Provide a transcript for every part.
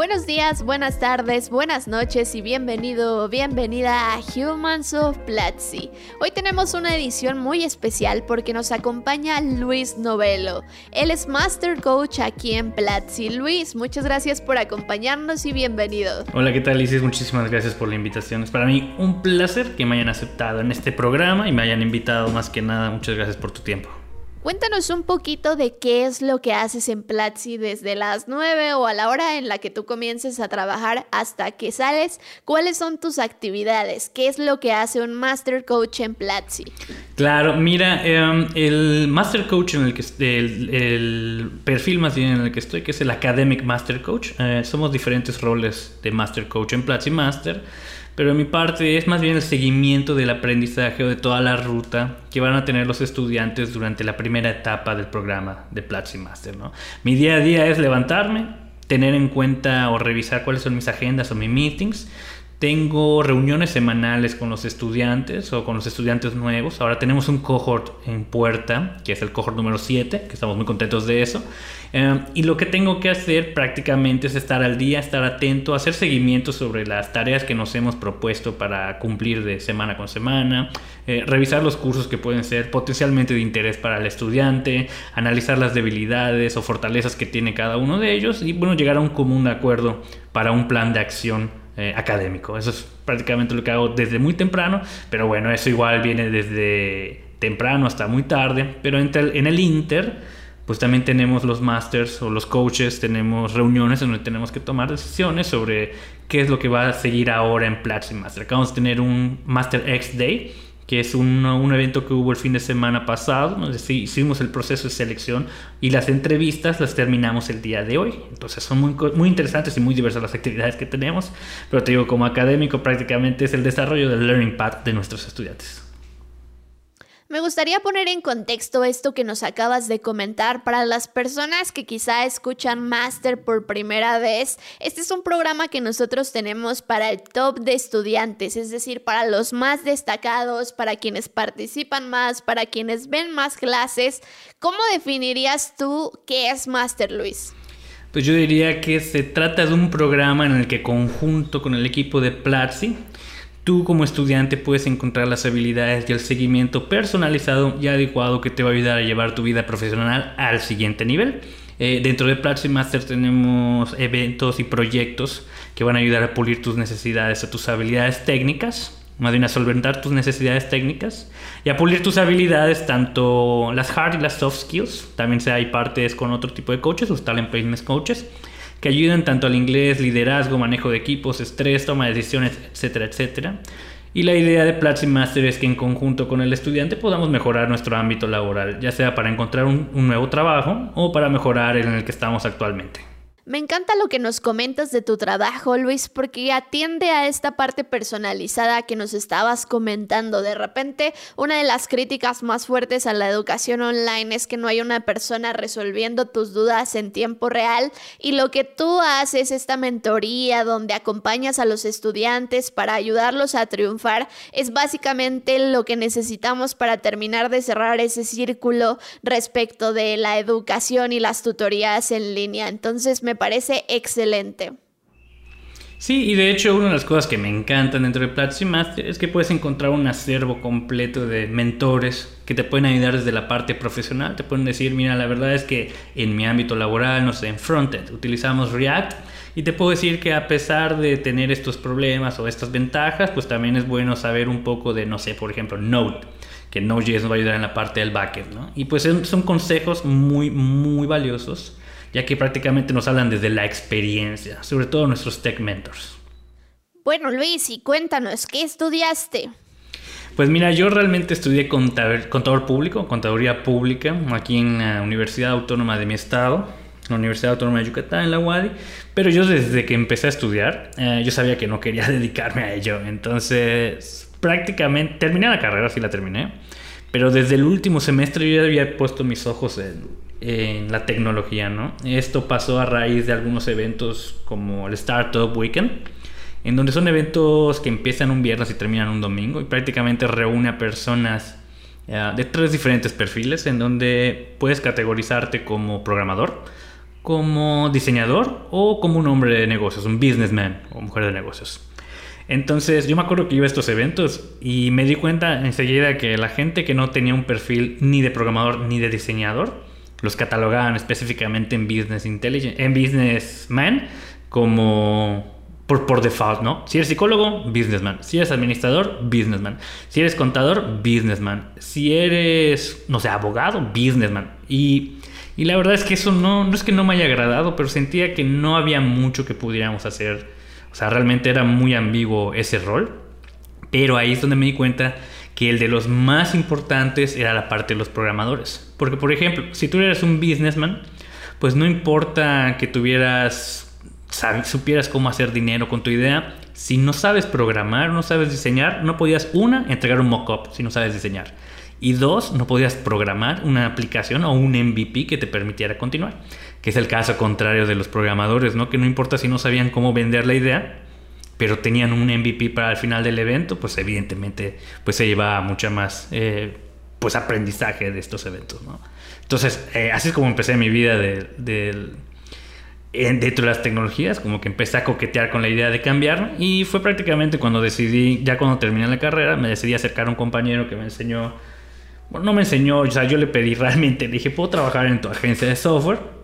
Buenos días, buenas tardes, buenas noches y bienvenido o bienvenida a Humans of Platzi. Hoy tenemos una edición muy especial porque nos acompaña Luis Novelo. Él es Master Coach aquí en Platzi. Luis, muchas gracias por acompañarnos y bienvenido. Hola, ¿qué tal Isis? Muchísimas gracias por la invitación. Es para mí un placer que me hayan aceptado en este programa y me hayan invitado más que nada. Muchas gracias por tu tiempo. Cuéntanos un poquito de qué es lo que haces en Platzi desde las 9 o a la hora en la que tú comiences a trabajar hasta que sales. ¿Cuáles son tus actividades? ¿Qué es lo que hace un Master Coach en Platzi? Claro, mira, em, el Master Coach en el que el, el, perfil más bien en el que estoy, que es el Academic Master Coach, eh, somos diferentes roles de Master Coach en Platzi Master pero mi parte es más bien el seguimiento del aprendizaje o de toda la ruta que van a tener los estudiantes durante la primera etapa del programa de Platzi Master. ¿no? Mi día a día es levantarme, tener en cuenta o revisar cuáles son mis agendas o mis meetings, tengo reuniones semanales con los estudiantes o con los estudiantes nuevos. Ahora tenemos un cohort en puerta, que es el cohort número 7, que estamos muy contentos de eso. Eh, y lo que tengo que hacer prácticamente es estar al día, estar atento, hacer seguimiento sobre las tareas que nos hemos propuesto para cumplir de semana con semana, eh, revisar los cursos que pueden ser potencialmente de interés para el estudiante, analizar las debilidades o fortalezas que tiene cada uno de ellos y bueno, llegar a un común acuerdo para un plan de acción eh, académico. Eso es prácticamente lo que hago desde muy temprano, pero bueno, eso igual viene desde temprano hasta muy tarde, pero en el Inter, pues también tenemos los masters o los coaches, tenemos reuniones en donde tenemos que tomar decisiones sobre qué es lo que va a seguir ahora en Platzi Master. Acabamos de tener un Master X Day que es un, un, evento que hubo el fin de semana pasado, donde hicimos el proceso de selección y las entrevistas las terminamos el día de hoy. Entonces son muy, muy interesantes y muy diversas las actividades que tenemos, pero te digo, como académico prácticamente es el desarrollo del Learning Path de nuestros estudiantes. Me gustaría poner en contexto esto que nos acabas de comentar para las personas que quizá escuchan Master por primera vez. Este es un programa que nosotros tenemos para el top de estudiantes, es decir, para los más destacados, para quienes participan más, para quienes ven más clases. ¿Cómo definirías tú qué es Master, Luis? Pues yo diría que se trata de un programa en el que conjunto con el equipo de Platzi Tú como estudiante puedes encontrar las habilidades y el seguimiento personalizado y adecuado que te va a ayudar a llevar tu vida profesional al siguiente nivel. Eh, dentro de Platzi Master tenemos eventos y proyectos que van a ayudar a pulir tus necesidades o tus habilidades técnicas, más bien a solventar tus necesidades técnicas y a pulir tus habilidades, tanto las hard y las soft skills. También hay partes con otro tipo de coaches, los talent placement coaches que ayudan tanto al inglés, liderazgo, manejo de equipos, estrés, toma de decisiones, etcétera, etcétera. Y la idea de Platzi Master es que en conjunto con el estudiante podamos mejorar nuestro ámbito laboral, ya sea para encontrar un, un nuevo trabajo o para mejorar en el que estamos actualmente. Me encanta lo que nos comentas de tu trabajo, Luis, porque atiende a esta parte personalizada que nos estabas comentando. De repente, una de las críticas más fuertes a la educación online es que no hay una persona resolviendo tus dudas en tiempo real y lo que tú haces, esta mentoría donde acompañas a los estudiantes para ayudarlos a triunfar, es básicamente lo que necesitamos para terminar de cerrar ese círculo respecto de la educación y las tutorías en línea. Entonces, me parece excelente. Sí, y de hecho una de las cosas que me encantan dentro de Platzi Master es que puedes encontrar un acervo completo de mentores que te pueden ayudar desde la parte profesional. Te pueden decir, mira, la verdad es que en mi ámbito laboral, no sé, en frontend utilizamos React y te puedo decir que a pesar de tener estos problemas o estas ventajas, pues también es bueno saber un poco de, no sé, por ejemplo, Node que Node.js nos va a ayudar en la parte del backend, ¿no? Y pues son consejos muy, muy valiosos ya que prácticamente nos hablan desde la experiencia, sobre todo nuestros tech mentors. Bueno, Luis, y cuéntanos, ¿qué estudiaste? Pues mira, yo realmente estudié contador, público, contaduría pública, aquí en la Universidad Autónoma de mi estado, la Universidad Autónoma de Yucatán, en la UADI, pero yo desde que empecé a estudiar, eh, yo sabía que no quería dedicarme a ello, entonces prácticamente terminé la carrera, sí la terminé, pero desde el último semestre yo ya había puesto mis ojos en en la tecnología, ¿no? Esto pasó a raíz de algunos eventos como el Startup Weekend, en donde son eventos que empiezan un viernes y terminan un domingo y prácticamente reúne a personas de tres diferentes perfiles en donde puedes categorizarte como programador, como diseñador o como un hombre de negocios, un businessman o mujer de negocios. Entonces yo me acuerdo que iba a estos eventos y me di cuenta enseguida que la gente que no tenía un perfil ni de programador ni de diseñador, los catalogaban específicamente en business intelligence, en businessman como por, por default, ¿no? Si eres psicólogo, businessman. Si eres administrador, businessman. Si eres contador, businessman. Si eres, no sé, abogado, businessman. Y, y la verdad es que eso no, no es que no me haya agradado, pero sentía que no había mucho que pudiéramos hacer. O sea, realmente era muy ambiguo ese rol. Pero ahí es donde me di cuenta que el de los más importantes era la parte de los programadores. Porque, por ejemplo, si tú eres un businessman, pues no importa que tuvieras supieras cómo hacer dinero con tu idea, si no sabes programar, no sabes diseñar, no podías, una, entregar un mock-up si no sabes diseñar. Y dos, no podías programar una aplicación o un MVP que te permitiera continuar. Que es el caso contrario de los programadores, ¿no? Que no importa si no sabían cómo vender la idea, pero tenían un MVP para el final del evento, pues evidentemente pues se llevaba mucha más eh, pues aprendizaje de estos eventos, ¿no? Entonces, eh, así es como empecé mi vida del dentro de las tecnologías, como que empecé a coquetear con la idea de cambiar y fue prácticamente cuando decidí, ya cuando terminé la carrera, me decidí acercar a un compañero que me enseñó, bueno, no me enseñó, o sea, yo le pedí realmente, le dije, ¿puedo trabajar en tu agencia de software?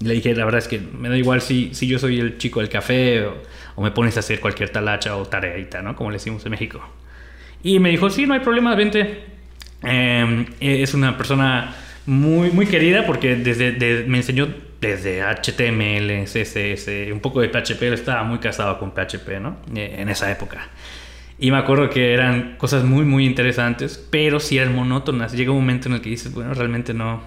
Le dije, la verdad es que me da igual si, si yo soy el chico del café o, me pones a hacer cualquier talacha o tareita, ¿no? Como le decimos en México. Y me dijo, sí, no hay problema, vente. Em, es una persona muy, muy querida porque desde me enseñó desde HTML, CSS, un poco de PHP, estaba muy casado con PHP, ¿no? Eh, en esa época. Y me acuerdo que eran cosas muy, muy interesantes, pero sí eran monótonas. Llega un momento en el que dices, bueno, realmente no,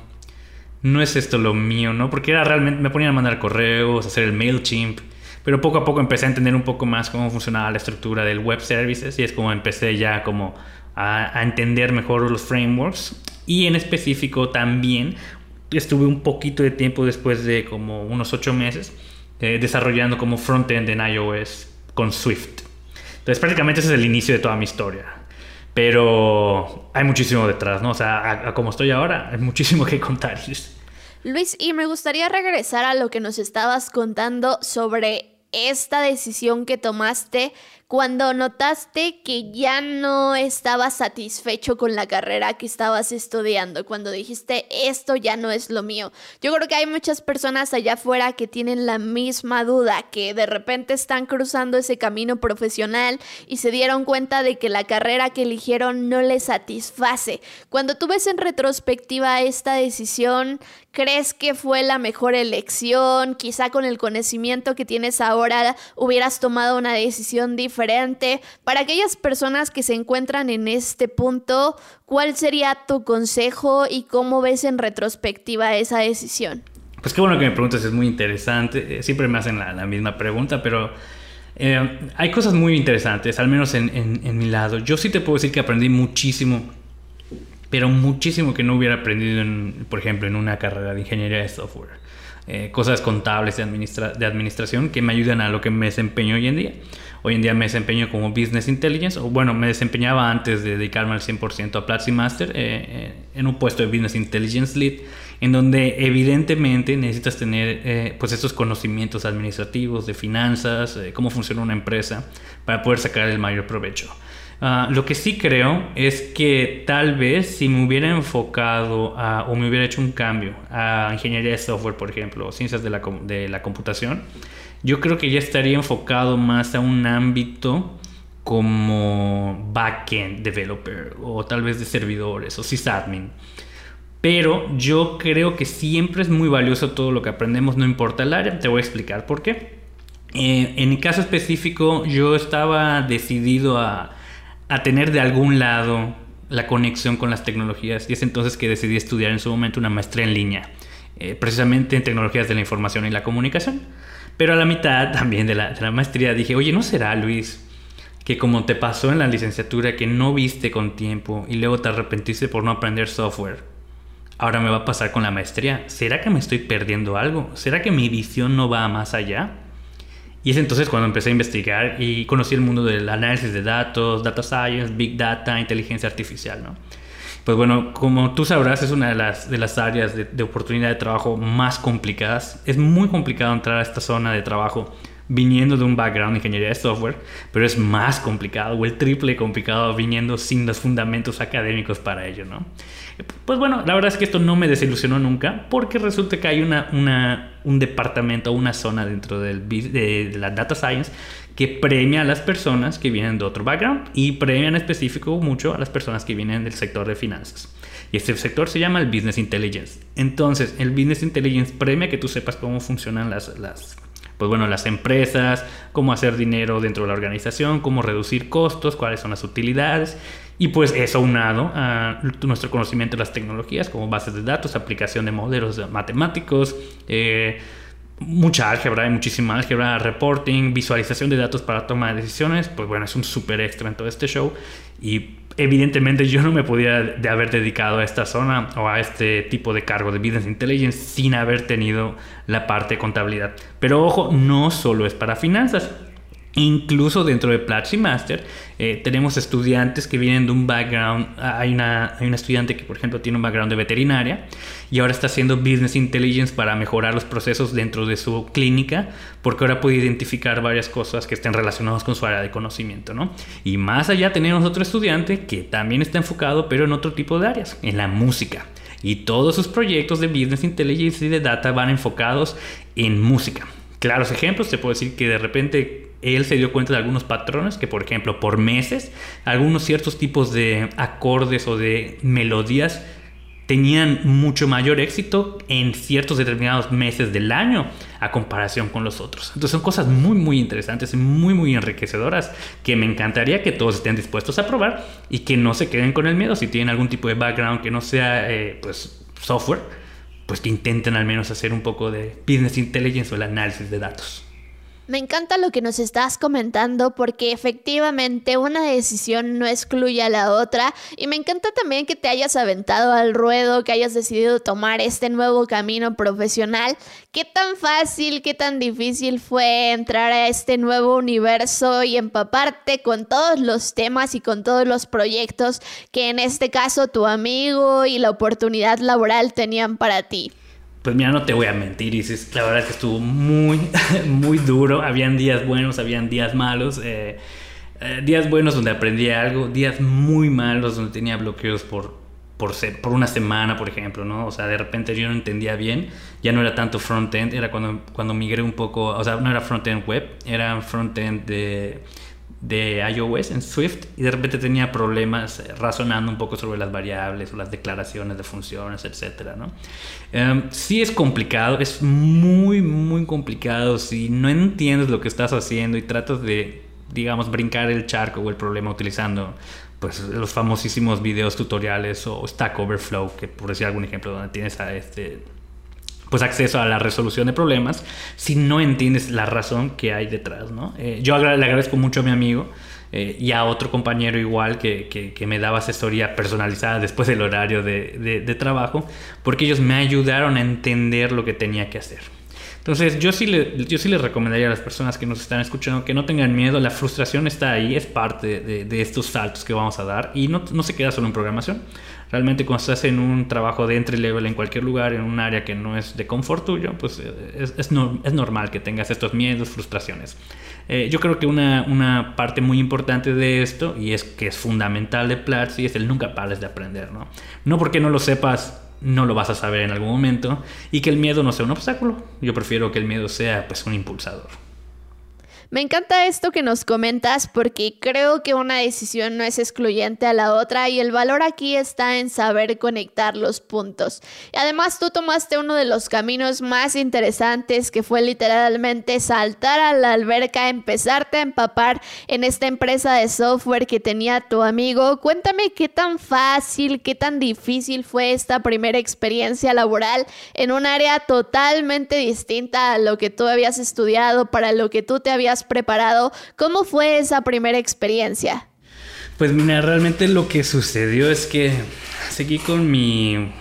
no es esto lo mío, ¿no? Porque era realmente, me ponían a mandar correos, hacer el MailChimp, pero poco a poco empecé a entender un poco más cómo funcionaba la estructura del web services y es como empecé ya como a, entender mejor los frameworks y en específico también estuve un poquito de tiempo después de como unos ocho meses eh, desarrollando como frontend en iOS con Swift. Entonces prácticamente ese es el inicio de toda mi historia. Pero hay muchísimo detrás, ¿no? O sea, como estoy ahora, hay muchísimo que contar. Luis, y me gustaría regresar a lo que nos estabas contando sobre esta decisión que tomaste cuando notaste que ya no estabas satisfecho con la carrera que estabas estudiando, cuando dijiste esto ya no es lo mío. Yo creo que hay muchas personas allá afuera que tienen la misma duda, que de repente están cruzando ese camino profesional y se dieron cuenta de que la carrera que eligieron no les satisface. Cuando tú ves en retrospectiva esta decisión, ¿crees que fue la mejor elección? Quizá con el conocimiento que tienes ahora hubieras tomado una decisión diferente para aquellas personas que se encuentran en este punto, ¿cuál sería tu consejo y cómo ves en retrospectiva esa decisión? Pues qué bueno que me preguntas, es muy interesante. Eh, siempre me hacen la, misma pregunta, pero eh, hay cosas muy interesantes, al menos en, en, mi lado. Yo sí te puedo decir que aprendí muchísimo, pero muchísimo que no hubiera aprendido, en, por ejemplo, en una carrera de ingeniería de software. Eh, cosas contables de, administra de administración que me ayudan a lo que me desempeño hoy en día. Hoy en día me desempeño como Business Intelligence, o bueno, me desempeñaba antes de dedicarme al 100% a Platzi Master eh, eh, en un puesto de Business Intelligence Lead, en donde evidentemente necesitas tener eh, pues estos conocimientos administrativos, de finanzas, cómo funciona una empresa, para poder sacar el mayor provecho. Ah, lo que sí creo es que tal vez si me hubiera enfocado o me hubiera hecho un cambio a ingeniería de software, por ejemplo, o ciencias de la, de la computación, yo creo que ya estaría enfocado más a un ámbito como backend developer o tal vez de servidores o sysadmin. Pero yo creo que siempre es muy valioso todo lo que aprendemos, no importa el área. Te voy a explicar por qué. Eh, en mi caso específico, yo estaba decidido a, a, tener de algún lado la conexión con las tecnologías y es entonces que decidí estudiar en su momento una maestría en línea, eh, precisamente en tecnologías de la información y la comunicación. Pero a la mitad también de la, maestría dije, oye, ¿no será, Luis, que como te pasó en la licenciatura que no viste con tiempo y luego te arrepentiste por no aprender software? Ahora me va a pasar con la maestría. ¿Será que me estoy perdiendo algo? ¿Será que mi visión no va más allá? Y es entonces cuando empecé a investigar y conocí el mundo del análisis de datos, data science, big data, inteligencia artificial, ¿no? Pues bueno, como tú sabrás, es una de las, de las áreas de, de oportunidad de trabajo más complicadas. Es muy complicado entrar a esta zona de trabajo viniendo de un background de ingeniería de software, pero es más complicado o el triple complicado viniendo sin los fundamentos académicos para ello, ¿no? Pues bueno, la verdad es que esto no me desilusionó nunca porque resulta que hay una, una un departamento, una zona dentro del, de, la data science que premia a las personas que vienen de otro background y premia en específico mucho a las personas que vienen del sector de finanzas. Y este sector se llama el Business Intelligence. Entonces, el Business Intelligence premia que tú sepas cómo funcionan las, las pues bueno, las empresas, cómo hacer dinero dentro de la organización, cómo reducir costos, cuáles son las utilidades. Y pues eso unado a nuestro conocimiento de las tecnologías como bases de datos, aplicación de modelos matemáticos, eh, mucha álgebra, hay muchísima álgebra, reporting, visualización de datos para toma de decisiones, pues bueno, es un súper extra en todo este show y evidentemente yo no me podía de haber dedicado a esta zona o a este tipo de cargo de Business Intelligence sin haber tenido la parte de contabilidad. Pero ojo, no solo es para finanzas. Incluso dentro de Platzi Master eh, tenemos estudiantes que vienen de un background, hay una, hay una estudiante que por ejemplo tiene un background de veterinaria y ahora está haciendo Business Intelligence para mejorar los procesos dentro de su clínica porque ahora puede identificar varias cosas que estén relacionadas con su área de conocimiento. ¿no? Y más allá tenemos otro estudiante que también está enfocado pero en otro tipo de áreas, en la música. Y todos sus proyectos de Business Intelligence y de Data van enfocados en música. Claros ejemplos, te puedo decir que de repente él se dio cuenta de algunos patrones que, por ejemplo, por meses, algunos ciertos tipos de acordes o de melodías tenían mucho mayor éxito en ciertos determinados meses del año a comparación con los otros. Entonces son cosas muy muy interesantes y muy muy enriquecedoras que me encantaría que todos estén dispuestos a probar y que no se queden con el miedo si tienen algún tipo de background que no sea eh, pues software, pues que intenten al menos hacer un poco de business intelligence o el análisis de datos. Me encanta lo que nos estás comentando porque efectivamente una decisión no excluye a la otra y me encanta también que te hayas aventado al ruedo, que hayas decidido tomar este nuevo camino profesional. ¿Qué tan fácil, qué tan difícil fue entrar a este nuevo universo y empaparte con todos los temas y con todos los proyectos que en este caso tu amigo y la oportunidad laboral tenían para ti? Pues mira, no te voy a mentir, y la verdad es que estuvo muy, muy duro. Habían días buenos, habían días malos. Eh, eh, días buenos donde aprendí algo, días muy malos donde tenía bloqueos por, por, por una semana, por ejemplo, ¿no? O sea, de repente yo no entendía bien, ya no era tanto front-end, era cuando, cuando migré un poco, o sea, no era front-end web, era front-end de de iOS en Swift y de repente tenía problemas eh, razonando un poco sobre las variables o las declaraciones de funciones, etcétera, ¿no? Em, sí es complicado, es muy, muy complicado si no entiendes lo que estás haciendo y tratas de, digamos, brincar el charco o el problema utilizando pues los famosísimos videos tutoriales o Stack Overflow, que por decir algún ejemplo, donde tienes a este pues acceso a la resolución de problemas si no entiendes la razón que hay detrás, ¿no? Eh, yo le agradezco mucho a mi amigo eh, y a otro compañero igual que, que, me daba asesoría personalizada después del horario de, de, trabajo, porque ellos me ayudaron a entender lo que tenía que hacer. Entonces yo sí, le, yo sí les recomendaría a las personas que nos están escuchando que no tengan miedo, la frustración está ahí, es parte de, de estos saltos que vamos a dar y no, no se queda solo en programación. Realmente cuando estás en un trabajo de entry level en cualquier lugar, en un área que no es de confort tuyo, pues eh, es, es, es normal que tengas estos miedos, frustraciones. Eh, yo creo que una, una, parte muy importante de esto, y es que es fundamental de Platzi, es el nunca pares de aprender, ¿no? No porque no lo sepas, no lo vas a saber en algún momento, y que el miedo no sea un obstáculo. Yo prefiero que el miedo sea pues un impulsador. Me encanta esto que nos comentas porque creo que una decisión no es excluyente a la otra y el valor aquí está en saber conectar los puntos. Y además tú tomaste uno de los caminos más interesantes que fue literalmente saltar a la alberca, empezarte a empapar en esta empresa de software que tenía tu amigo. Cuéntame qué tan fácil, qué tan difícil fue esta primera experiencia laboral en un área totalmente distinta a lo que tú habías estudiado, para lo que tú te habías preparado. ¿Cómo fue esa primera experiencia? Pues mira, realmente lo que sucedió es que seguí con mi,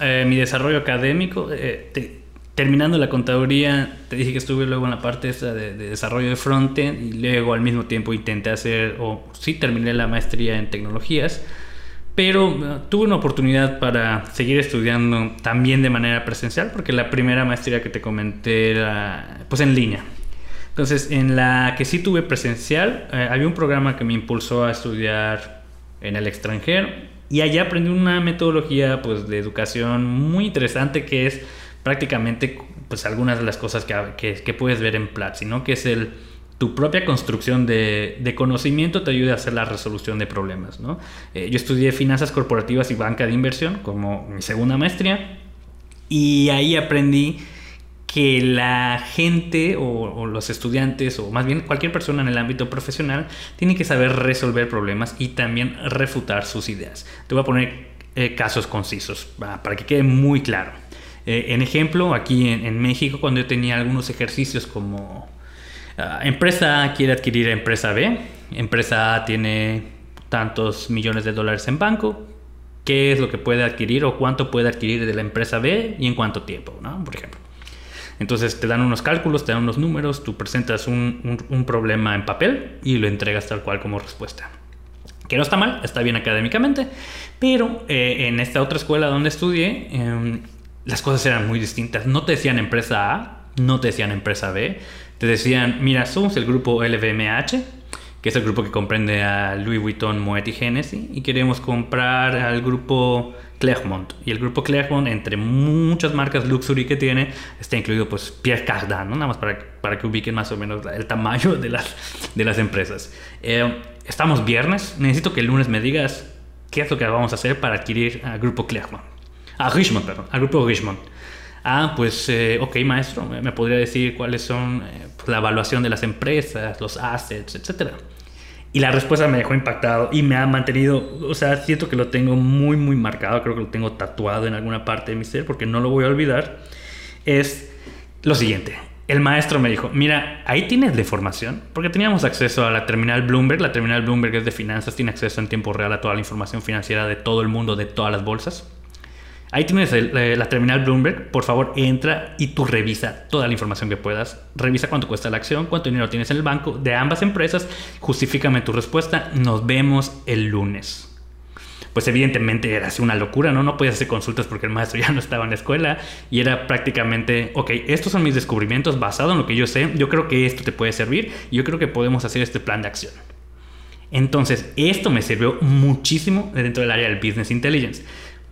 eh, mi desarrollo académico. Eh, terminando la contaduría, te dije que estuve luego en la parte esa de, desarrollo de frontend y luego al mismo tiempo intenté hacer, o sí terminé la maestría en tecnologías, Pero uh, tuve una oportunidad para seguir estudiando también de manera presencial, porque la primera maestría que te comenté era pues en línea. Entonces, en la que sí tuve presencial, eh, había un programa que me impulsó a estudiar en el extranjero y allá aprendí una metodología pues de educación muy interesante que es prácticamente pues algunas de las cosas que, que, puedes ver en Platzi, ¿no? Que es el tu propia construcción de, conocimiento te ayuda a hacer la resolución de problemas. ¿no? Eh, yo estudié finanzas corporativas y banca de inversión como mi segunda maestría y ahí aprendí que la gente o, los estudiantes o más bien cualquier persona en el ámbito profesional tiene que saber resolver problemas y también refutar sus ideas. Te voy a poner eh, casos concisos para que quede muy claro. Eh, en ejemplo, aquí en México cuando yo tenía algunos ejercicios como Ah, empresa A quiere adquirir empresa B. Empresa A tiene tantos millones de dólares en banco. ¿Qué es lo que puede adquirir o cuánto puede adquirir de la empresa B y en cuánto tiempo, ¿no? por ejemplo? Entonces te dan unos cálculos, te dan unos números, tú presentas un, problema en papel y lo entregas tal cual como respuesta. Que no está mal, está bien académicamente, pero eh, en esta otra escuela donde estudié, em, las cosas eran muy distintas. No te decían empresa A, no te decían empresa B, te decían, mira, somos el grupo LVMH, que es el grupo que comprende a Louis Vuitton, Moet y Genesis, y queremos comprar al grupo Clermont. Y el grupo Clermont, entre muchas marcas luxury que tiene, está incluido pues Pierre Cardin, ¿no? nada más para, para que ubiquen más o menos el tamaño de las, de las empresas. Eh, estamos viernes, necesito que el lunes me digas qué es lo que vamos a hacer para adquirir al grupo Clermont. A Richmond, perdón, al grupo Richmond. Ah, pues, eh, ok, maestro, me podría decir cuáles son eh, pues, la evaluación de las empresas, los assets, etcétera. Y la respuesta me dejó impactado y me ha mantenido, o sea, siento que lo tengo muy, muy marcado, creo que lo tengo tatuado en alguna parte de mi ser porque no lo voy a olvidar. Es lo siguiente. El maestro me dijo, mira, ahí tienes de formación, porque teníamos acceso a la terminal Bloomberg, la terminal Bloomberg es de finanzas, tiene acceso en tiempo real a toda la información financiera de todo el mundo, de todas las bolsas. Ahí tienes eh, la terminal Bloomberg. Por favor, entra y tú revisa toda la información que puedas. Revisa cuánto cuesta la acción, cuánto dinero tienes en el banco de ambas empresas. Justifícame tu respuesta. Nos vemos el lunes pues evidentemente era así una locura, ¿no? No podías hacer consultas porque el maestro ya no estaba en la escuela y era prácticamente, ok, estos son mis descubrimientos basados en lo que yo sé, yo creo que esto te puede servir y yo creo que podemos hacer este plan de acción. Entonces, esto me sirvió muchísimo dentro del área del Business Intelligence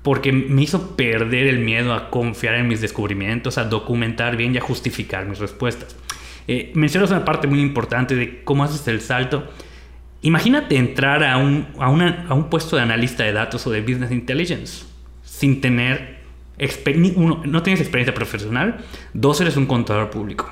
porque me hizo perder el miedo a confiar en mis descubrimientos, a documentar bien y a justificar mis respuestas. Eh, mencionas una parte muy importante de cómo haces el salto. Imagínate entrar a un, a, un puesto de analista de datos o de business intelligence sin tener, uno, no tienes experiencia profesional, dos, eres un contador público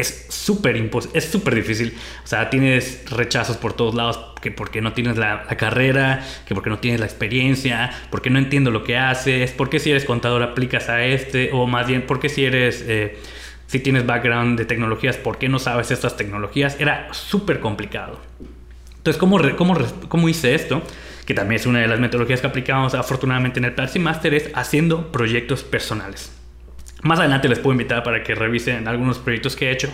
es súper es súper difícil. O sea, tienes rechazos por todos lados, que porque no tienes la, carrera, que porque no tienes la experiencia, porque no entiendo lo que haces, porque si eres contador aplicas a este, o más bien, porque si eres, eh, si tienes background de tecnologías, ¿por qué no sabes estas tecnologías? Era súper complicado. Entonces, ¿cómo, cómo, ¿cómo hice esto? Que también es una de las metodologías que aplicamos afortunadamente en el Platzi Master, es haciendo proyectos personales. Más adelante les puedo invitar para que revisen algunos proyectos que he hecho,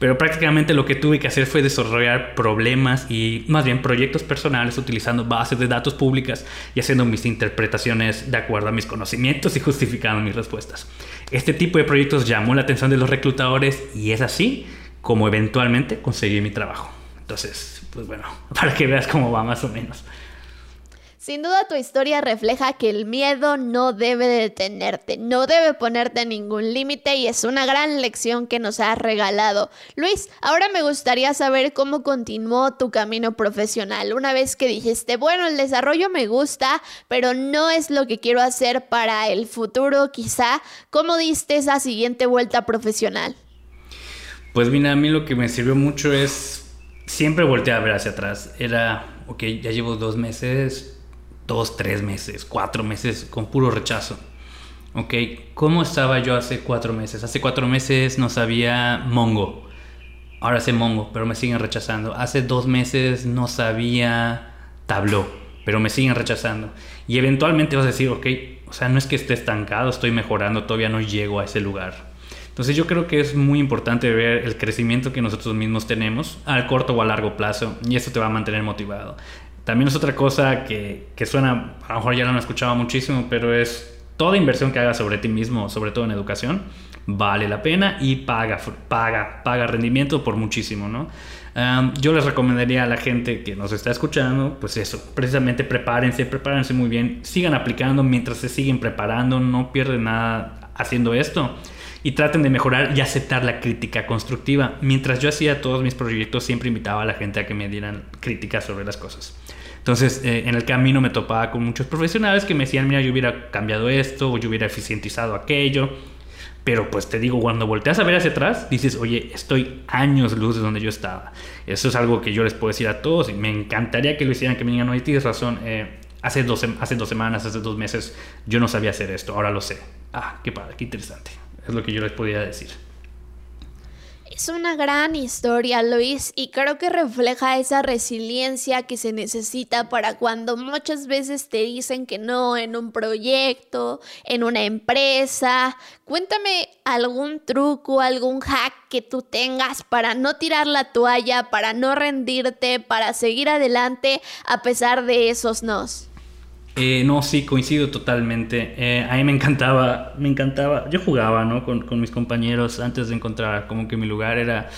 pero prácticamente lo que tuve que hacer fue desarrollar problemas y más bien proyectos personales utilizando bases de datos públicas y haciendo mis interpretaciones de acuerdo a mis conocimientos y justificando mis respuestas. Este tipo de proyectos llamó la atención de los reclutadores y es así como eventualmente conseguí mi trabajo. Entonces, pues bueno, para que veas cómo va más o menos. Sin duda tu historia refleja que el miedo no debe detenerte, no debe ponerte ningún límite y es una gran lección que nos has regalado. Luis, ahora me gustaría saber cómo continuó tu camino profesional. Una vez que dijiste, bueno, el desarrollo me gusta, pero no es lo que quiero hacer para el futuro quizá, ¿cómo diste esa siguiente vuelta profesional? Pues mira, a mí lo que me sirvió mucho es siempre voltear a ver hacia atrás. Era, ok, ya llevo dos meses, dos, tres meses, cuatro meses con puro rechazo. Ok, ¿cómo estaba yo hace cuatro meses? Hace cuatro meses no sabía Mongo. Ahora sé Mongo, pero me siguen rechazando. Hace dos meses no sabía Tableau, pero me siguen rechazando. Y eventualmente vas a decir, ok, o sea, no es que esté estancado, estoy mejorando, todavía no llego a ese lugar. Entonces yo creo que es muy importante ver el crecimiento que nosotros mismos tenemos al corto o a largo plazo y eso te va a mantener motivado También es otra cosa que, que suena, a lo mejor ya no lo he escuchado muchísimo, pero es toda inversión que hagas sobre ti mismo, sobre todo en educación, vale la pena y paga, paga, paga rendimiento por muchísimo, ¿no? yo les recomendaría a la gente que nos está escuchando, pues eso, precisamente prepárense, prepárense muy bien, sigan aplicando mientras se siguen preparando, no pierden nada haciendo esto y traten de mejorar y aceptar la crítica constructiva. Mientras yo hacía todos mis proyectos, siempre invitaba a la gente a que me dieran críticas sobre las cosas. Entonces, eh, en el camino me topaba con muchos profesionales que me decían, mira, yo hubiera cambiado esto o yo hubiera eficientizado aquello pero pues te digo, cuando volteas a ver hacia atrás, dices, oye, estoy años luz de donde yo estaba. Eso es algo que yo les puedo decir a todos y me encantaría que lo hicieran, que me digan, oye, tienes razón, eh, hace, dos, hace dos semanas, hace dos meses, yo no sabía hacer esto, ahora lo sé. Ah, qué padre, qué interesante. Es lo que yo les podía decir. Es una gran historia, Luis, y creo que refleja esa resiliencia que se necesita para cuando muchas veces te dicen que no en un proyecto, en una empresa. Cuéntame algún truco, algún hack que tú tengas para no tirar la toalla, para no rendirte, para seguir adelante a pesar de esos nos. Eh, no, sí, coincido totalmente. Eh, a mí me encantaba, me encantaba. Yo jugaba, ¿no? Con, con mis compañeros antes de encontrar como que mi lugar era,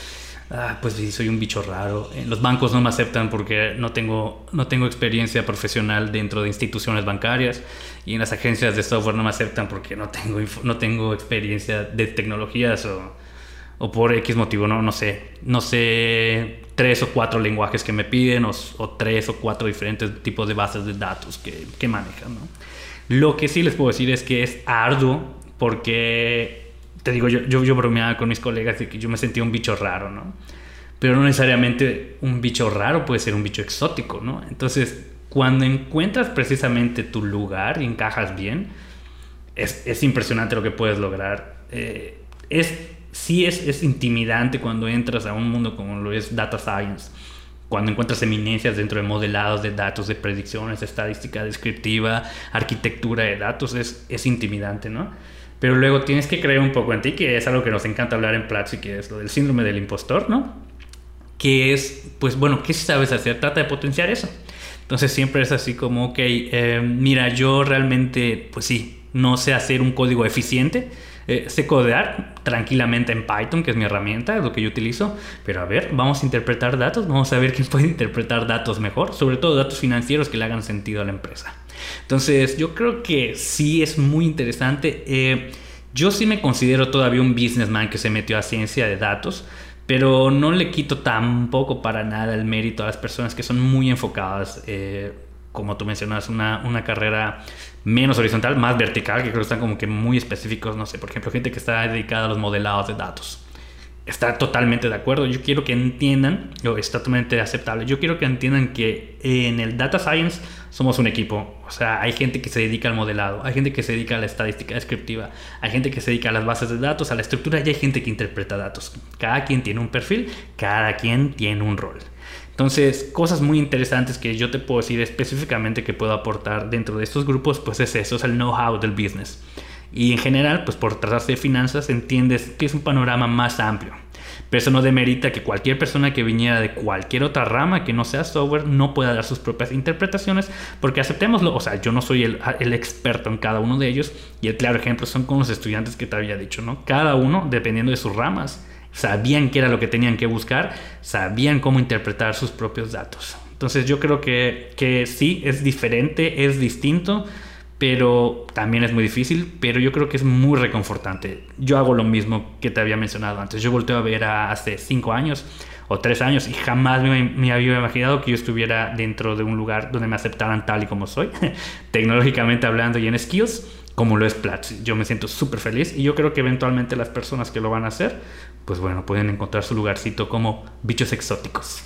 ah, pues sí, soy un bicho raro. En los bancos no me aceptan porque no tengo, no tengo experiencia profesional dentro de instituciones bancarias y en las agencias de software no me aceptan porque no tengo, no tengo experiencia de tecnologías o o por X motivo, no, no sé, no sé tres o cuatro lenguajes que me piden o, tres o cuatro diferentes tipos de bases de datos que, que manejan. ¿no? Lo que sí les puedo decir es que es arduo porque, te digo, yo, yo, yo bromeaba con mis colegas de que yo me sentía un bicho raro, ¿no? Pero no necesariamente un bicho raro puede ser un bicho exótico, ¿no? Entonces, cuando encuentras precisamente tu lugar y encajas bien, es, es impresionante lo que puedes lograr. Eh, es sí es, es intimidante cuando entras a un mundo como lo es Data Science cuando encuentras eminencias dentro de modelados de datos, de predicciones, estadística descriptiva, arquitectura de datos, es, es intimidante, ¿no? Pero luego tienes que creer un poco en ti, que es algo que nos encanta hablar en Platzi, que es lo del síndrome del impostor, ¿no? Que es, pues bueno, ¿qué sabes hacer? Trata de potenciar eso. Entonces siempre es así como, ok, eh, mira, yo realmente, pues sí, no sé hacer un código eficiente, eh, sé codear tranquilamente en Python, que es mi herramienta, es lo que yo utilizo, pero a ver, vamos a interpretar datos, vamos a ver quién puede interpretar datos mejor, sobre todo datos financieros que le hagan sentido a la empresa. Entonces, yo creo que sí es muy interesante. Eh, yo sí me considero todavía un businessman que se metió a ciencia de datos, pero no le quito tampoco para nada el mérito a las personas que son muy enfocadas. Eh, como tú mencionas, una, una carrera menos horizontal, más vertical, que creo que están como que muy específicos, no sé, por ejemplo, gente que está dedicada a los modelados de datos. Está totalmente de acuerdo. Yo quiero que entiendan, o es totalmente aceptable, yo quiero que entiendan que en el data science somos un equipo. O sea, hay gente que se dedica al modelado, hay gente que se dedica a la estadística descriptiva, hay gente que se dedica a las bases de datos, a la estructura y hay gente que interpreta datos. Cada quien tiene un perfil, cada quien tiene un rol. Entonces, cosas muy interesantes que yo te puedo decir específicamente que puedo aportar dentro de estos grupos, pues es eso, es el know-how del business. Y en general, pues por tratarse de finanzas, entiendes que es un panorama más amplio. Pero eso no demerita que cualquier persona que viniera de cualquier otra rama que no sea software no pueda dar sus propias interpretaciones, porque aceptémoslo, o sea, yo no soy el, el, experto en cada uno de ellos, y el claro ejemplo son con los estudiantes que te había dicho, ¿no? Cada uno, dependiendo de sus ramas, sabían qué era lo que tenían que buscar, sabían cómo interpretar sus propios datos. Entonces yo creo que, que sí, es diferente, es distinto, pero también es muy difícil, pero yo creo que es muy reconfortante. Yo hago lo mismo que te había mencionado antes. Yo volteo a ver a hace cinco años o tres años y jamás me, me, había imaginado que yo estuviera dentro de un lugar donde me aceptaran tal y como soy, tecnológicamente hablando y en skills, como lo es Platzi. Yo me siento súper feliz y yo creo que eventualmente las personas que lo van a hacer pues bueno, pueden encontrar su lugarcito como bichos exóticos.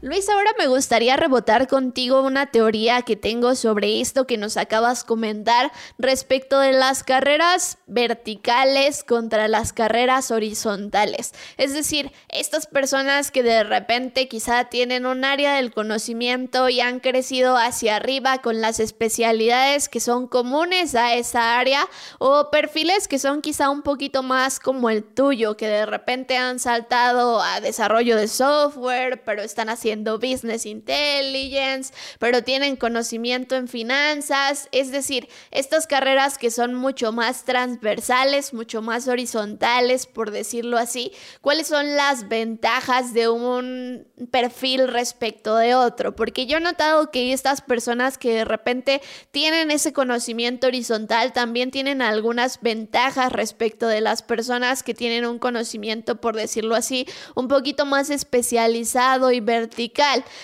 Luis, ahora me gustaría rebotar contigo una teoría que tengo sobre esto que nos acabas comentar respecto de las carreras verticales contra las carreras horizontales. Es decir, estas personas que de repente quizá tienen un área del conocimiento y han crecido hacia arriba con las especialidades que son comunes a esa área o perfiles que son quizá un poquito más como el tuyo, que de repente han saltado a desarrollo de software, pero están haciendo business intelligence, pero tienen conocimiento en finanzas, es decir, estas carreras que son mucho más transversales, mucho más horizontales, por decirlo así, ¿cuáles son las ventajas de un perfil respecto de otro? Porque yo he notado que estas personas que de repente tienen ese conocimiento horizontal también tienen algunas ventajas respecto de las personas que tienen un conocimiento, por decirlo así, un poquito más especializado y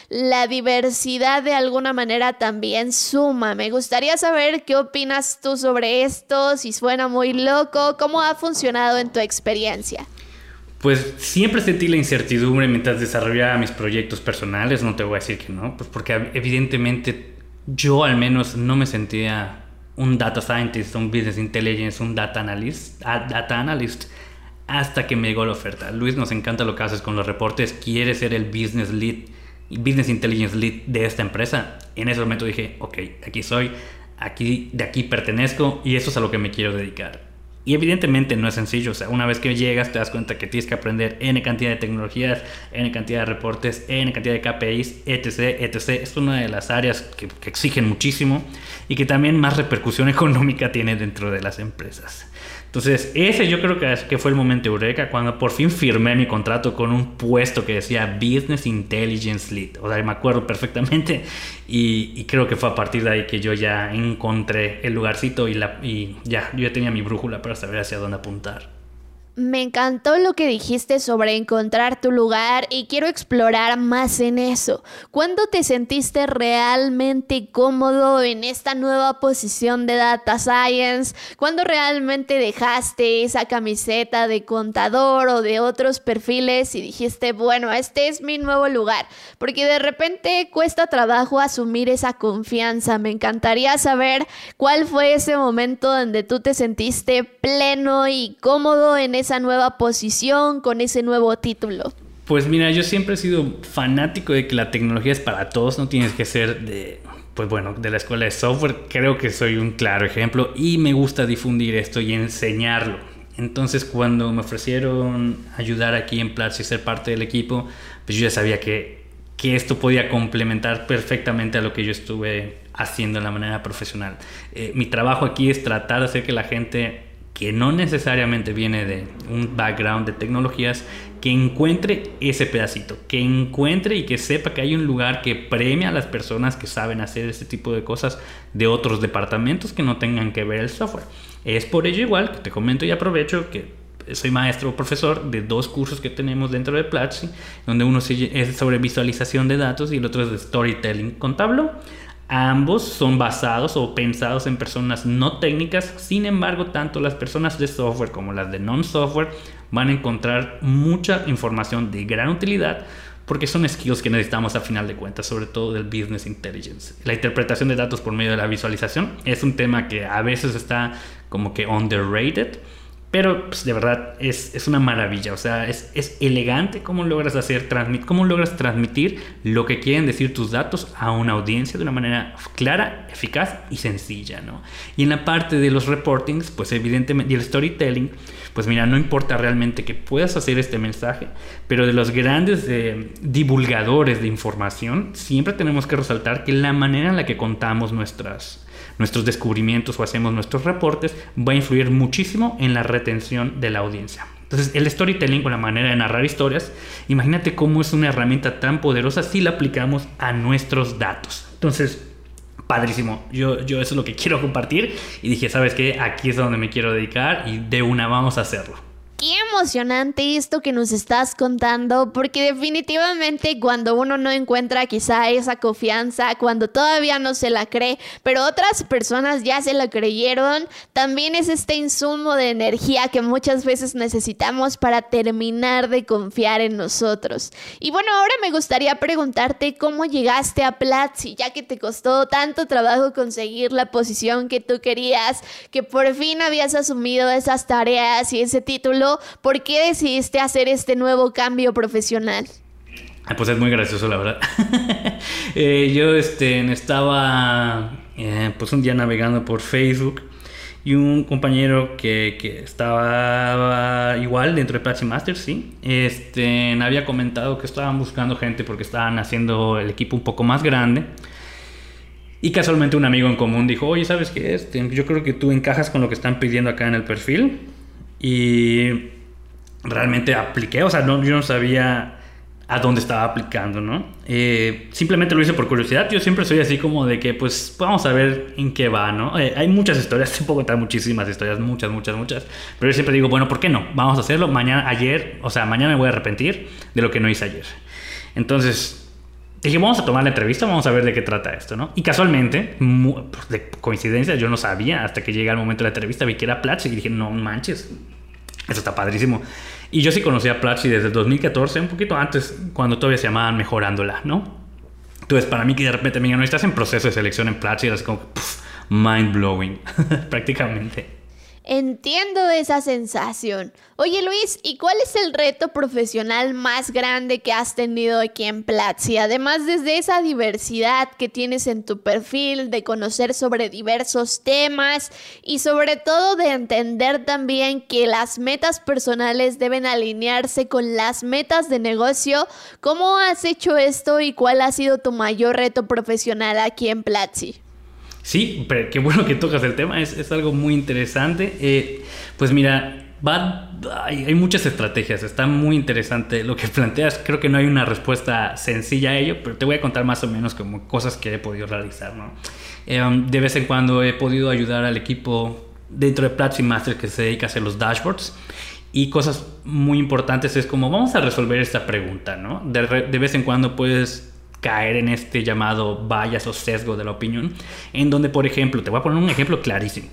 La diversidad de alguna manera también suma. Me gustaría saber qué opinas tú sobre esto, si suena muy loco, cómo ha funcionado en tu experiencia. Pues siempre sentí la incertidumbre mientras desarrollaba mis proyectos personales, no te voy a decir que no, pues porque evidentemente yo al menos no me sentía un data scientist, un business intelligence, un data analyst, data analyst, hasta que me llegó la oferta. Luis, nos encanta lo que haces con los reportes, quieres ser el business lead, business intelligence lead de esta empresa. En ese momento dije, ok, aquí soy, aquí, de aquí pertenezco y eso es a lo que me quiero dedicar. Y evidentemente no es sencillo, o sea, una vez que llegas te das cuenta que tienes que aprender N cantidad de tecnologías, N cantidad de reportes, N cantidad de KPIs, etc, etc. Es una de las áreas que exigen muchísimo y que también más repercusión económica tiene dentro de las empresas. Entonces, ese yo creo que, que fue el momento eureka cuando por fin firmé mi contrato con un puesto que decía Business Intelligence Lead. O sea, me acuerdo perfectamente y, creo que fue a partir de ahí que yo ya encontré el lugarcito y, la, y ya, yo ya tenía mi brújula para saber hacia dónde apuntar. Me encantó lo que dijiste sobre encontrar tu lugar y quiero explorar más en eso. ¿Cuándo te sentiste realmente cómodo en esta nueva posición de Data Science? ¿Cuándo realmente dejaste esa camiseta de contador o de otros perfiles y dijiste, bueno, este es mi nuevo lugar? Porque de repente cuesta trabajo asumir esa confianza. Me encantaría saber cuál fue ese momento donde tú te sentiste pleno y cómodo en esa nueva posición, con ese nuevo título? Pues mira, yo siempre he sido fanático de que la tecnología es para todos, no tienes que ser de, pues bueno, de la escuela de software. Creo que soy un claro ejemplo y me gusta difundir esto y enseñarlo. Entonces cuando me ofrecieron ayudar aquí en Platzi y ser parte del equipo, pues yo ya sabía que, que esto podía complementar perfectamente a lo que yo estuve haciendo de la manera profesional. Eh, mi trabajo aquí es tratar de hacer que la gente que no necesariamente viene de un background de tecnologías, que encuentre ese pedacito, que encuentre y que sepa que hay un lugar que premia a las personas que saben hacer ese tipo de cosas de otros departamentos que no tengan que ver el software. Es por ello igual que te comento y aprovecho que soy maestro o profesor de dos cursos que tenemos dentro de Platzi, donde uno es sobre visualización de datos y el otro es de storytelling con Tableau. Ambos son basados o pensados en personas no técnicas, sin embargo, tanto las personas de software como las de non-software van a encontrar mucha información de gran utilidad porque son skills que necesitamos a final de cuentas, sobre todo del business intelligence. La interpretación de datos por medio de la visualización es un tema que a veces está como que underrated pero pues, de verdad es, es, una maravilla, o sea, es, es elegante cómo logras hacer, transmit, cómo logras transmitir lo que quieren decir tus datos a una audiencia de una manera clara, eficaz y sencilla, ¿no? Y en la parte de los reportings, pues evidentemente, y el storytelling, pues mira, no importa realmente que puedas hacer este mensaje, pero de los grandes eh, divulgadores de información, siempre tenemos que resaltar que la manera en la que contamos nuestras nuestros descubrimientos o hacemos nuestros reportes, va a influir muchísimo en la retención de la audiencia. Entonces, el storytelling o la manera de narrar historias, imagínate cómo es una herramienta tan poderosa si la aplicamos a nuestros datos. Entonces, padrísimo. Yo, yo eso es lo que quiero compartir y dije, ¿sabes qué? Aquí es donde me quiero dedicar y de una vamos a hacerlo emocionante esto que nos estás contando, porque definitivamente cuando uno no encuentra quizá esa confianza, cuando todavía no se la cree, pero otras personas ya se la creyeron, también es este insumo de energía que muchas veces necesitamos para terminar de confiar en nosotros. Y bueno, ahora me gustaría preguntarte cómo llegaste a Platzi, ya que te costó tanto trabajo conseguir la posición que tú querías, que por fin habías asumido esas tareas y ese título ¿por qué decidiste hacer este nuevo cambio profesional? Pues es muy gracioso, la verdad. Eh, yo este, estaba eh, pues un día navegando por Facebook y un compañero que, estaba igual igual dentro de Platzi Masters, sí. Este, había comentado que estaban buscando gente porque estaban haciendo el equipo un poco más grande. Y casualmente un amigo en común dijo, oye, ¿sabes qué? Este, yo creo que tú encajas con lo que están pidiendo acá en el perfil. Y realmente apliqué, o sea, no, yo no sabía a dónde estaba aplicando, ¿no? Eh, simplemente lo hice por curiosidad. Yo siempre soy así como de que, pues, vamos a ver en qué va, ¿no? Eh, hay muchas historias, te puedo contar muchísimas historias, muchas, muchas, muchas. Pero yo siempre digo, bueno, ¿por qué no? Vamos a hacerlo. Mañana, ayer, o sea, mañana me voy a arrepentir de lo que no hice ayer. Entonces, dije, vamos a tomar la entrevista, vamos a ver de qué trata esto, ¿no? Y casualmente, pues, de coincidencia, yo no sabía hasta que llega el momento de la entrevista, vi que era Platzi y dije, no manches, eso está padrísimo. Y yo sí conocía a Platzi desde el 2014, un poquito antes, cuando todavía se llamaban Mejorándola, ¿no? Entonces, para mí que de repente me digan, no estás en proceso de selección en Platzi, es como, mind blowing, prácticamente. Entiendo esa sensación. Oye Luis, ¿y cuál es el reto profesional más grande que has tenido aquí en Platzi? Además, desde esa diversidad que tienes en tu perfil, de conocer sobre diversos temas y sobre todo de entender también que las metas personales deben alinearse con las metas de negocio. ¿Cómo has hecho esto y cuál ha sido tu mayor reto profesional aquí en Platzi? Sí, pero qué bueno que tocas el tema, es, algo muy interesante. Eh, pues mira, va, hay, muchas estrategias, está muy interesante lo que planteas. Creo que no hay una respuesta sencilla a ello, pero te voy a contar más o menos como cosas que he podido realizar. ¿no? Eh, de vez en cuando he podido ayudar al equipo dentro de Platzi Master que se dedica a hacer los dashboards. Y cosas muy importantes es como vamos a resolver esta pregunta, ¿no? De, de vez en cuando puedes caer en este llamado bias o sesgo de la opinión, en donde, por ejemplo, te voy a poner un ejemplo clarísimo.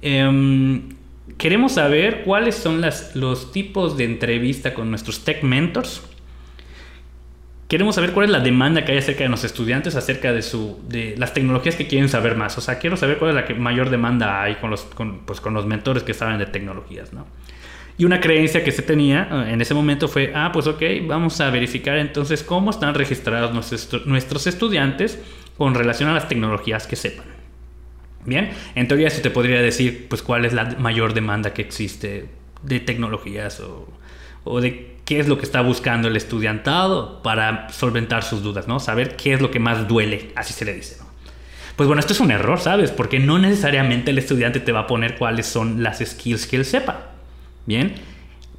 Em, queremos saber cuáles son los tipos de entrevista con nuestros tech mentors. Queremos saber cuál es la demanda que hay acerca de los estudiantes, acerca de, las tecnologías que quieren saber más. O sea, quiero saber cuál es la mayor demanda hay con los, pues, con los mentores que saben de tecnologías, ¿no? Y una creencia que se tenía eh, en ese momento fue, ah, pues ok, vamos a verificar entonces cómo están registrados nuestros, estudiantes con relación a las tecnologías que sepan. Bien, en teoría eso te podría decir, pues cuál es la mayor demanda que existe de tecnologías o, o de qué es lo que está buscando el estudiantado para solventar sus dudas, ¿no? Saber qué es lo que más duele, así se le dice, ¿no? Pues bueno, esto es un error, ¿sabes? Porque no necesariamente el estudiante te va a poner cuáles son las skills que él sepa. Bien,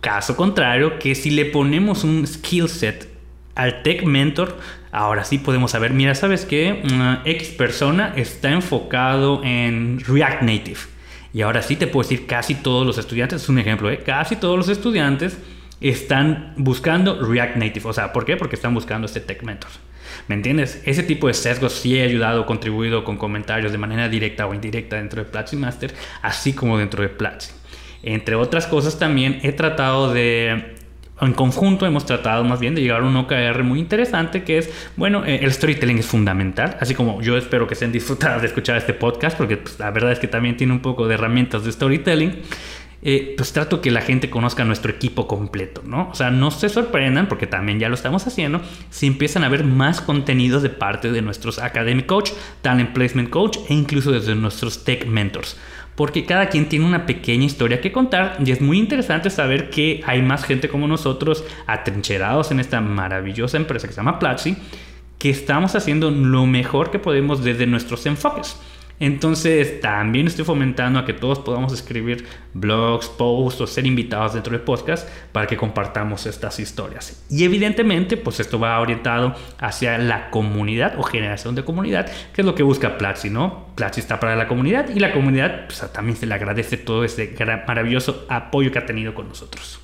caso contrario, que si le ponemos un skill set al Tech Mentor, ahora sí podemos saber, mira, ¿sabes qué? Mm, X persona está enfocado en React Native. Y ahora sí te puedo decir, casi todos los estudiantes, es un ejemplo, ¿eh? casi todos los estudiantes están buscando React Native. O sea, ¿por qué? Porque están buscando este Tech Mentor. ¿Me entiendes? Ese tipo de sesgos sí he ayudado, contribuido con comentarios de manera directa o indirecta dentro de Platzi Master, así como dentro de Platzi. Entre otras cosas también he tratado de en conjunto hemos tratado más bien de llegar a un OKR muy interesante que es, bueno, eh, el storytelling es fundamental, así como yo espero que sean disfrutadas de escuchar este podcast, porque pues, la verdad es que también tiene un poco de herramientas de storytelling. Eh, pues trato que la gente conozca nuestro equipo completo, ¿no? O sea, no se sorprendan, porque también ya lo estamos haciendo, si empiezan a ver más contenidos de parte de nuestros Academic Coach, Talent Placement Coach e incluso desde nuestros Tech Mentors porque cada quien tiene una pequeña historia que contar y es muy interesante saber que hay más gente como nosotros atrincherados en esta maravillosa empresa que se llama Platzi, que estamos haciendo lo mejor que podemos desde nuestros enfoques. Entonces también estoy fomentando a que todos podamos escribir blogs, posts o ser invitados dentro de podcast para que compartamos estas historias. Y evidentemente pues esto va orientado hacia la comunidad o generación de comunidad, que es lo que busca Platzi, ¿no? Platzi está para la comunidad y la comunidad pues, también se le agradece todo ese maravilloso apoyo que ha tenido con nosotros.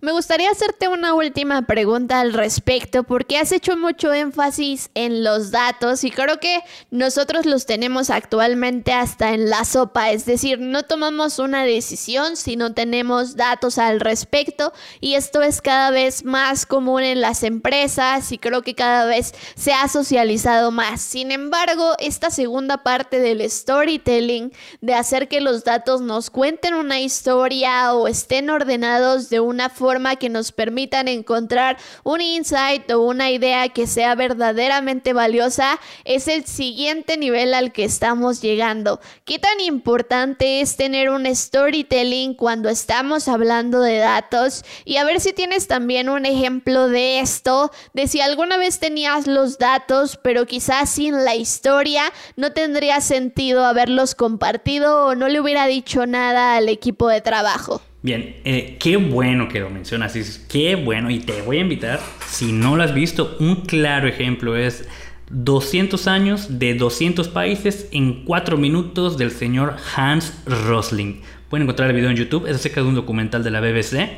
Me gustaría hacerte una última pregunta al respecto porque has hecho mucho énfasis en los datos y creo que nosotros los tenemos actualmente hasta en la sopa, es decir, no tomamos una decisión si no tenemos datos al respecto y esto es cada vez más común en las empresas y creo que cada vez se ha socializado más. Sin embargo, esta segunda parte del storytelling, de hacer que los datos nos cuenten una historia o estén ordenados de una forma forma que nos permitan encontrar un insight o una idea que sea verdaderamente valiosa es el siguiente nivel al que estamos llegando. ¿Qué tan importante es tener un storytelling cuando estamos hablando de datos? Y a ver si tienes también un ejemplo de esto, de si alguna vez tenías los datos, pero quizás sin la historia no tendría sentido haberlos compartido o no le hubiera dicho nada al equipo de trabajo. Bien, eh, qué bueno que lo mencionas, qué bueno y te voy a invitar, si no lo has visto, un claro ejemplo es 200 años de 200 países en 4 minutos del señor Hans Rosling. Pueden encontrar el video en YouTube, es acerca de un documental de la BBC.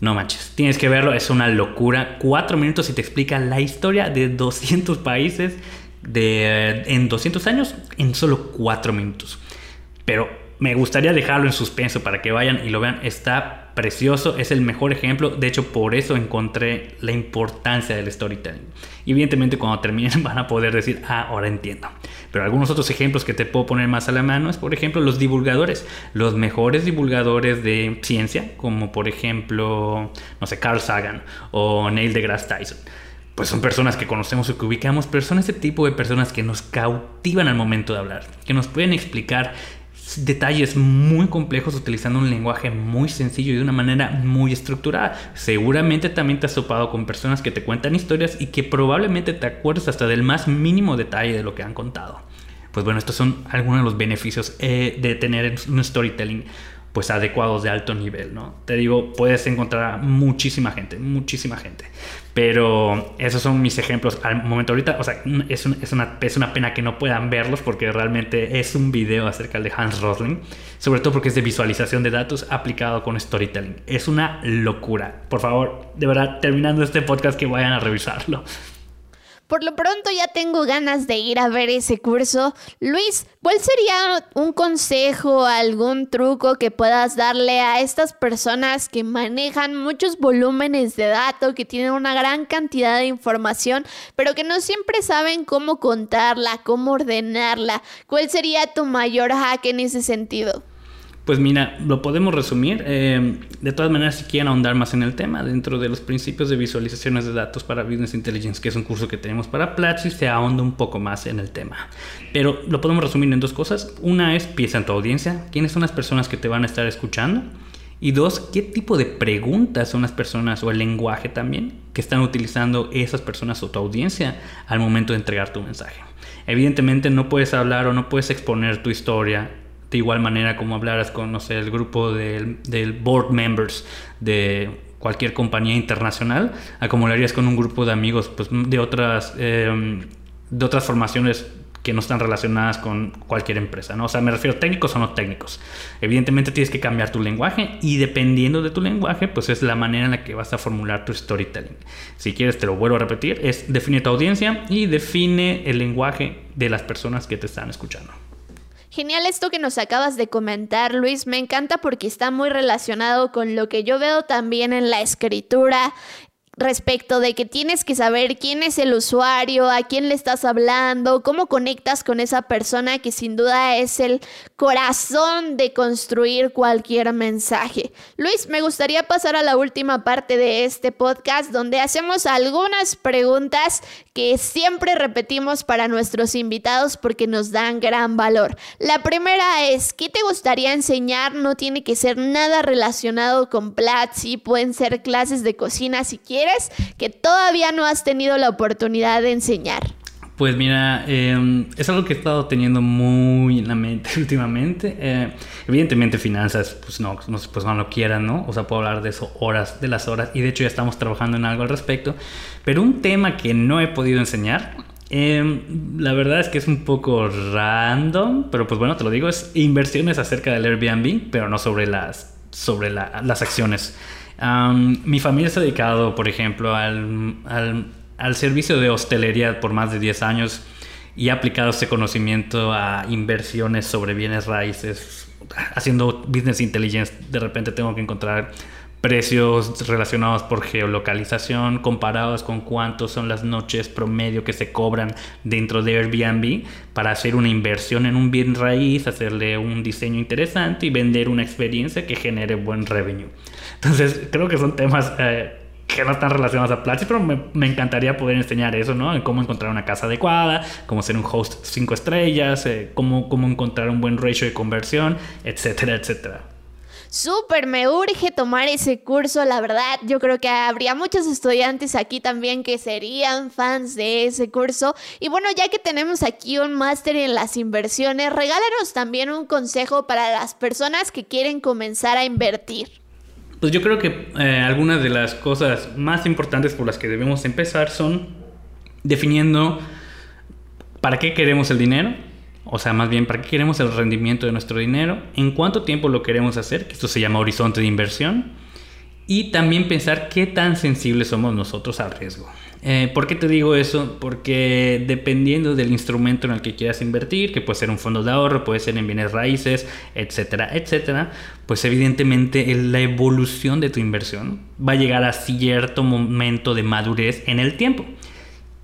No manches, tienes que verlo, es una locura. 4 minutos y te explica la historia de 200 países de, en 200 años en solo 4 minutos. Pero me gustaría dejarlo en suspenso para que vayan y lo vean. Está precioso, es el mejor ejemplo. De hecho, por eso encontré la importancia del storytelling. Y evidentemente, cuando terminen, van a poder decir, ah, ahora entiendo. Pero algunos otros ejemplos que te puedo poner más a la mano es, por ejemplo, los divulgadores. Los mejores divulgadores de ciencia, como por ejemplo, no sé, Carl Sagan o Neil deGrasse Tyson pues son personas que conocemos o que ubicamos, pero son ese tipo de personas que nos cautivan al momento de hablar, que nos pueden explicar detalles muy complejos utilizando un lenguaje muy sencillo y de una manera muy estructurada. Seguramente también te has topado con personas que te cuentan historias y que probablemente te acuerdes hasta del más mínimo detalle de lo que han contado. Pues bueno, estos son algunos de los beneficios eh, de tener un storytelling pues adecuados de alto nivel, ¿no? Te digo, puedes encontrar muchísima gente, muchísima gente. Pero esos son mis ejemplos al momento ahorita. O sea, es, es, una, es una pena que no puedan verlos porque realmente es un video acerca de Hans Rosling. Sobre todo porque es de visualización de datos aplicado con storytelling. Es una locura. Por favor, de verdad, terminando este podcast que vayan a revisarlo. Por lo pronto ya tengo ganas de ir a ver ese curso. Luis, ¿cuál sería un consejo, algún truco que puedas darle a estas personas que manejan muchos volúmenes de datos, que tienen una gran cantidad de información, pero que no siempre saben cómo contarla, cómo ordenarla? ¿Cuál sería tu mayor hack en ese sentido? Pues mira, lo podemos resumir. Eh, de todas maneras, si quieren ahondar más en el tema, dentro de los principios de visualizaciones de datos para Business Intelligence, que es un curso que tenemos para Platzi, se ahonda un poco más en el tema. Pero lo podemos resumir en dos cosas. Una es, piensa en tu audiencia. ¿Quiénes son las personas que te van a estar escuchando? Y dos, ¿qué tipo de preguntas son las personas o el lenguaje también que están utilizando esas personas o tu audiencia al momento de entregar tu mensaje? Evidentemente no puedes hablar o no puedes exponer tu historia de igual manera como hablaras con, no sé, el grupo del, board members de cualquier compañía internacional, a como lo harías con un grupo de amigos pues, de, otras, em, de otras formaciones que no están relacionadas con cualquier empresa, ¿no? O sea, me refiero técnicos o no técnicos. Evidentemente tienes que cambiar tu lenguaje y dependiendo de tu lenguaje, pues es la manera en la que vas a formular tu storytelling. Si quieres, te lo vuelvo a repetir, es define tu audiencia y define el lenguaje de las personas que te están escuchando. Genial esto que nos acabas de comentar, Luis. Me encanta porque está muy relacionado con lo que yo veo también en la escritura, respecto de que tienes que saber quién es el usuario, a quién le estás hablando, cómo conectas con esa persona que sin duda es el corazón de construir cualquier mensaje. Luis, me gustaría pasar a la última parte de este podcast donde hacemos algunas preguntas que siempre repetimos para nuestros invitados porque nos dan gran valor. La primera es, ¿qué te gustaría enseñar? No tiene que ser nada relacionado con Platzi, pueden ser clases de cocina si quieres que todavía no has tenido la oportunidad de enseñar? Pues mira, em, es algo que he estado teniendo muy en la mente últimamente. Eh, evidentemente finanzas, pues no, no, pues no lo quieran, ¿no? O sea, puedo hablar de eso horas, de las horas, y de hecho ya estamos trabajando en algo al respecto. Pero un tema que no he podido enseñar, em, la verdad es que es un poco random, pero pues bueno, te lo digo, es inversiones acerca del Airbnb, pero no sobre las, sobre las acciones mi familia se ha dedicado, por ejemplo, al, al, servicio de hostelería por más de 10 años y ha aplicado ese conocimiento a inversiones sobre bienes raíces. Haciendo business intelligence, de repente tengo que encontrar precios relacionados por geolocalización comparados con cuántos son las noches promedio que se cobran dentro de Airbnb para hacer una inversión en un bien raíz, hacerle un diseño interesante y vender una experiencia que genere buen revenue. Entonces creo que son temas eh, que no están relacionados a Platzi, pero me, encantaría poder enseñar eso, ¿no? En cómo encontrar una casa adecuada, cómo ser un host 5 estrellas, eh, cómo, cómo encontrar un buen ratio de conversión, etcétera, etcétera. Súper, me urge tomar ese curso, la verdad. Yo creo que habría muchos estudiantes aquí también que serían fans de ese curso. Y bueno, ya que tenemos aquí un máster en las inversiones, regálanos también un consejo para las personas que quieren comenzar a invertir. Pues yo creo que eh, algunas de las cosas más importantes por las que debemos empezar son definiendo para qué queremos el dinero o sea, más bien, ¿para qué queremos el rendimiento de nuestro dinero? ¿En cuánto tiempo lo queremos hacer? Que esto se llama horizonte de inversión. Y también pensar qué tan sensibles somos nosotros al riesgo. Eh, ¿Por qué te digo eso? Porque dependiendo del instrumento en el que quieras invertir, que puede ser un fondo de ahorro, puede ser en bienes raíces, etcétera, etcétera, pues evidentemente la evolución de tu inversión va a llegar a cierto momento de madurez en el tiempo.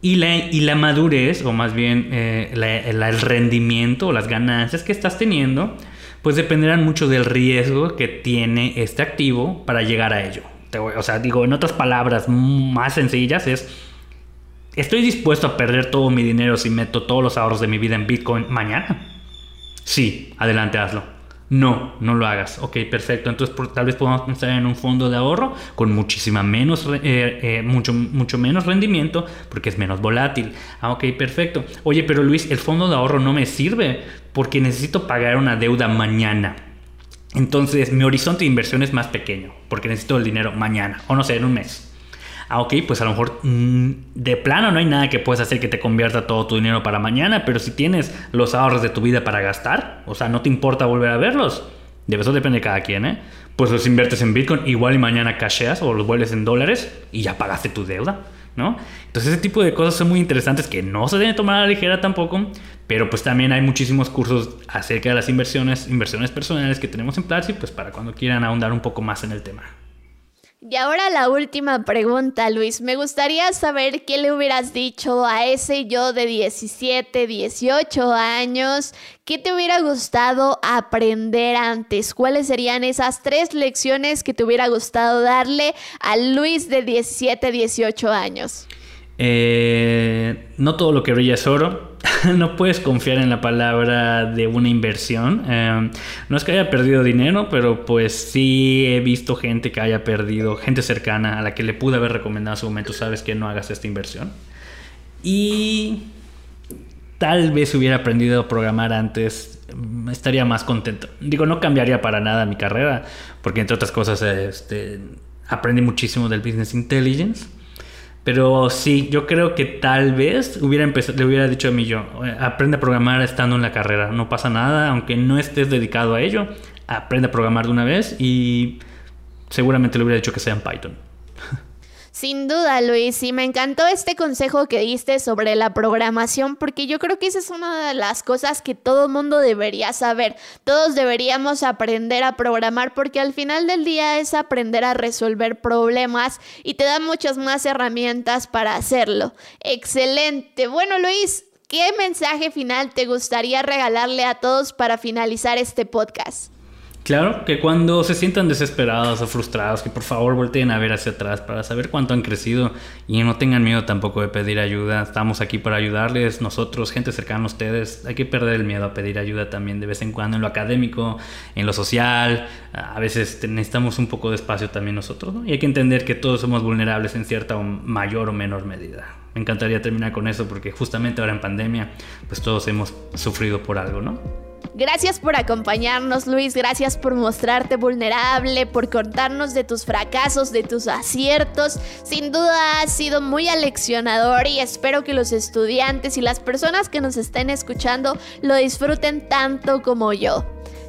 Y la, y la madurez, o más bien eh, el rendimiento o las ganancias que estás teniendo, pues dependerán mucho del riesgo que tiene este activo para llegar a ello. O sea, digo, en otras palabras más sencillas es, ¿estoy dispuesto a perder todo mi dinero si meto todos los ahorros de mi vida en Bitcoin mañana? Sí, adelante, hazlo. No, no lo hagas. Ok, perfecto. Entonces tal vez podamos pensar en un fondo de ahorro con muchísima menos, eh, eh, mucho, mucho menos rendimiento porque es menos volátil. Ah, ok, perfecto. Oye, pero Luis, el fondo de ahorro no me sirve porque necesito pagar una deuda mañana. Entonces mi horizonte de inversión es más pequeño porque necesito el dinero mañana o no sé, en un mes. Ah, ok, pues a lo mejor mm, de plano no hay nada que puedas hacer que te convierta todo tu dinero para mañana, pero si tienes los ahorros de tu vida para gastar, o sea, no te importa volver a verlos, de eso depende de cada quien, ¿eh? Pues los inviertes en Bitcoin, igual y mañana casheas o los vuelves en dólares y ya pagaste tu deuda, ¿no? Entonces ese tipo de cosas son muy interesantes que no se deben tomar a la ligera tampoco, pero pues también hay muchísimos cursos acerca de las inversiones, inversiones personales que tenemos en Platzi, pues para cuando quieran ahondar un poco más en el tema. Y ahora la última pregunta, Luis. Me gustaría saber qué le hubieras dicho a ese yo de 17, 18 años. ¿Qué te hubiera gustado aprender antes? ¿Cuáles serían esas tres lecciones que te hubiera gustado darle a Luis de 17, 18 años? Eh, no todo lo que brilla es oro. no puedes confiar en la palabra de una inversión. Eh, no es que haya perdido dinero, pero pues sí he visto gente que haya perdido, gente cercana a la que le pude haber recomendado en su momento, sabes que no hagas esta inversión. Y tal vez hubiera aprendido a programar antes, estaría más contento. Digo, no cambiaría para nada mi carrera, porque entre otras cosas este, aprendí muchísimo del business intelligence. Pero sí, yo creo que tal vez hubiera empezado, le hubiera dicho a mí yo, aprende a programar estando en la carrera, no pasa nada, aunque no estés dedicado a ello, aprende a programar de una vez y seguramente le hubiera dicho que sea en Python. Sin duda, Luis, y me encantó este consejo que diste sobre la programación, porque yo creo que esa es una de las cosas que todo mundo debería saber. Todos deberíamos aprender a programar, porque al final del día es aprender a resolver problemas y te da muchas más herramientas para hacerlo. Excelente. Bueno, Luis, ¿qué mensaje final te gustaría regalarle a todos para finalizar este podcast? Claro, que cuando se sientan desesperados o frustrados, que por favor volteen a ver hacia atrás para saber cuánto han crecido y no tengan miedo tampoco de pedir ayuda. Estamos aquí para ayudarles, nosotros, gente cercana a ustedes. Hay que perder el miedo a pedir ayuda también de vez en cuando en lo académico, en lo social. A veces necesitamos un poco de espacio también nosotros, ¿no? Y hay que entender que todos somos vulnerables en cierta o mayor o menor medida. Me encantaría terminar con eso porque justamente ahora en pandemia, pues todos hemos sufrido por algo, ¿no? Gracias por acompañarnos, Luis. Gracias por mostrarte vulnerable, por contarnos de tus fracasos, de tus aciertos. Sin duda ha sido muy aleccionador y espero que los estudiantes y las personas que nos estén escuchando lo disfruten tanto como yo.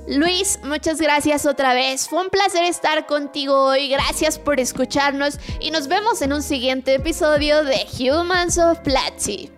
Luis, muchas gracias otra vez. Fue un placer estar contigo hoy. Gracias por escucharnos y nos vemos en un siguiente episodio de Humans of Platzi.